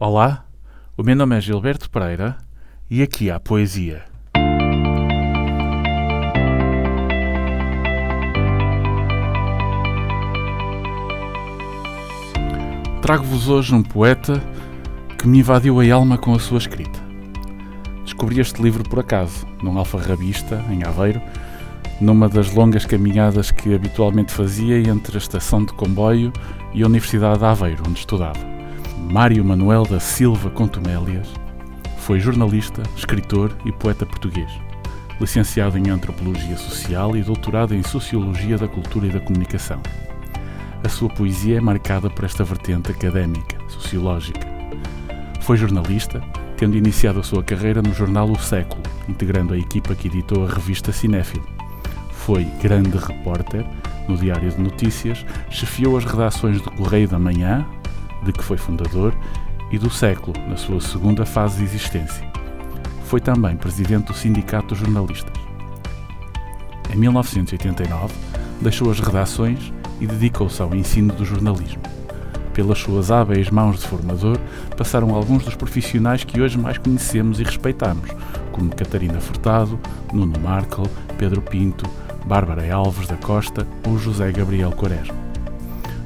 Olá, o meu nome é Gilberto Pereira e aqui há poesia. Trago-vos hoje um poeta que me invadiu a alma com a sua escrita. Descobri este livro por acaso, num alfarrabista, em Aveiro, numa das longas caminhadas que habitualmente fazia entre a estação de comboio e a Universidade de Aveiro, onde estudava. Mário Manuel da Silva Contumélias foi jornalista, escritor e poeta português. Licenciado em Antropologia Social e doutorado em Sociologia da Cultura e da Comunicação. A sua poesia é marcada por esta vertente académica, sociológica. Foi jornalista, tendo iniciado a sua carreira no jornal O Século, integrando a equipa que editou a revista Cinéfilo foi grande repórter no Diário de Notícias, chefiou as redações do Correio da Manhã, de que foi fundador, e do Século, na sua segunda fase de existência. Foi também presidente do Sindicato dos Jornalistas. Em 1989, deixou as redações e dedicou-se ao ensino do jornalismo. Pelas suas hábeis mãos de formador, passaram alguns dos profissionais que hoje mais conhecemos e respeitamos, como Catarina Furtado, Nuno Markel, Pedro Pinto, Bárbara Alves da Costa ou José Gabriel Quaresma.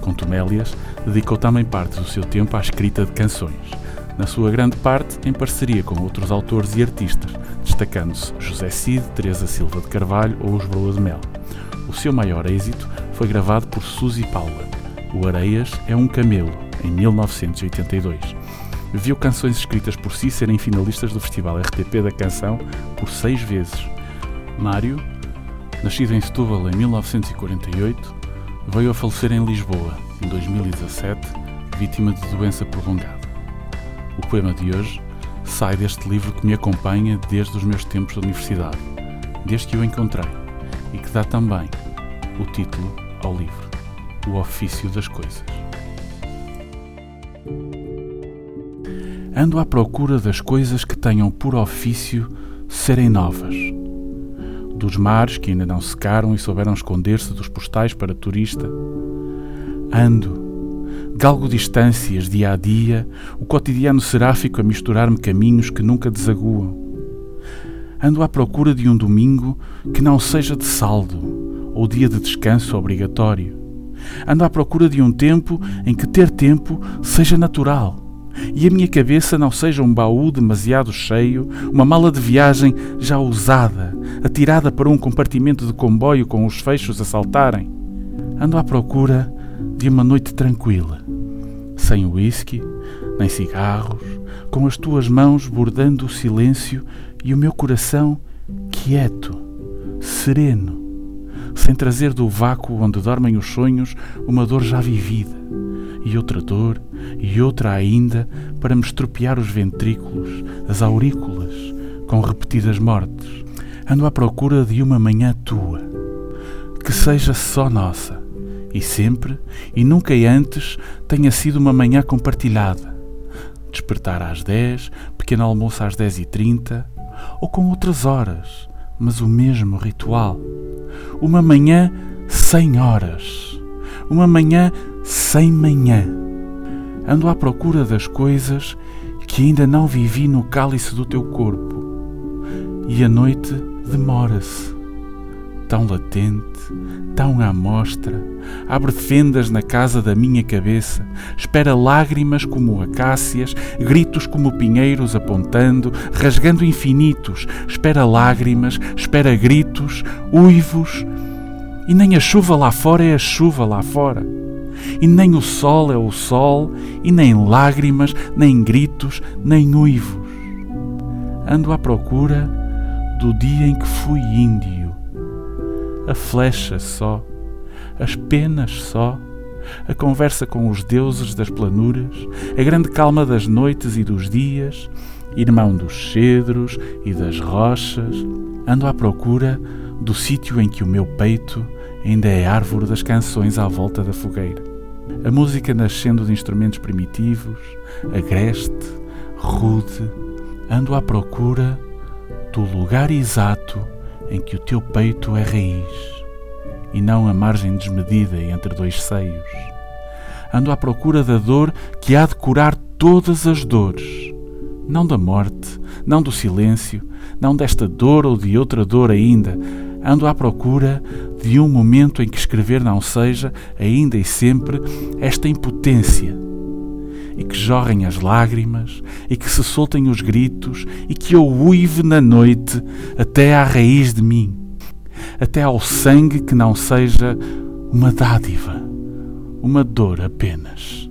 Contumélias dedicou também parte do seu tempo à escrita de canções, na sua grande parte em parceria com outros autores e artistas, destacando-se José Cid, Teresa Silva de Carvalho ou os de Mel. O seu maior êxito foi gravado por Suzy Paula. O Areias é um camelo, em 1982. Viu canções escritas por si serem finalistas do Festival RTP da Canção por seis vezes. Mário Nascido em Setúbal em 1948, veio a falecer em Lisboa em 2017, vítima de doença prolongada. O poema de hoje sai deste livro que me acompanha desde os meus tempos de universidade, desde que o encontrei, e que dá também o título ao livro, O Ofício das Coisas. Ando à procura das coisas que tenham por ofício serem novas dos mares que ainda não secaram e souberam esconder-se dos postais para turista. Ando, galgo distâncias dia a dia, o cotidiano seráfico a misturar-me caminhos que nunca desaguam. Ando à procura de um domingo que não seja de saldo ou dia de descanso obrigatório. Ando à procura de um tempo em que ter tempo seja natural e a minha cabeça não seja um baú demasiado cheio, uma mala de viagem já usada, atirada para um compartimento de comboio com os fechos a saltarem. Ando à procura de uma noite tranquila, sem whisky, nem cigarros, com as tuas mãos bordando o silêncio e o meu coração quieto, sereno, sem trazer do vácuo onde dormem os sonhos uma dor já vivida e outra dor, e outra ainda, para me estropiar os ventrículos, as aurículas, com repetidas mortes. Ando à procura de uma manhã tua, que seja só nossa, e sempre, e nunca antes, tenha sido uma manhã compartilhada. Despertar às dez, pequeno almoço às dez e trinta, ou com outras horas, mas o mesmo ritual. Uma manhã sem horas. Uma manhã sem manhã. Ando à procura das coisas que ainda não vivi no cálice do teu corpo. E a noite demora-se, tão latente, tão à mostra, abre fendas na casa da minha cabeça, espera lágrimas como acácias, gritos como pinheiros apontando, rasgando infinitos, espera lágrimas, espera gritos, uivos, e nem a chuva lá fora é a chuva lá fora e nem o sol é o sol, e nem lágrimas, nem gritos, nem uivos. Ando à procura do dia em que fui índio. A flecha só, as penas só, a conversa com os deuses das planuras, a grande calma das noites e dos dias, irmão dos cedros e das rochas, ando à procura do sítio em que o meu peito ainda é árvore das canções à volta da fogueira. A música nascendo de instrumentos primitivos, agreste, rude, ando à procura do lugar exato em que o teu peito é raiz e não a margem desmedida entre dois seios. Ando à procura da dor que há de curar todas as dores, não da morte, não do silêncio, não desta dor ou de outra dor ainda. Ando à procura de um momento em que escrever não seja, ainda e sempre, esta impotência e que jorrem as lágrimas, e que se soltem os gritos, e que eu uive na noite até à raiz de mim, até ao sangue que não seja uma dádiva, uma dor apenas.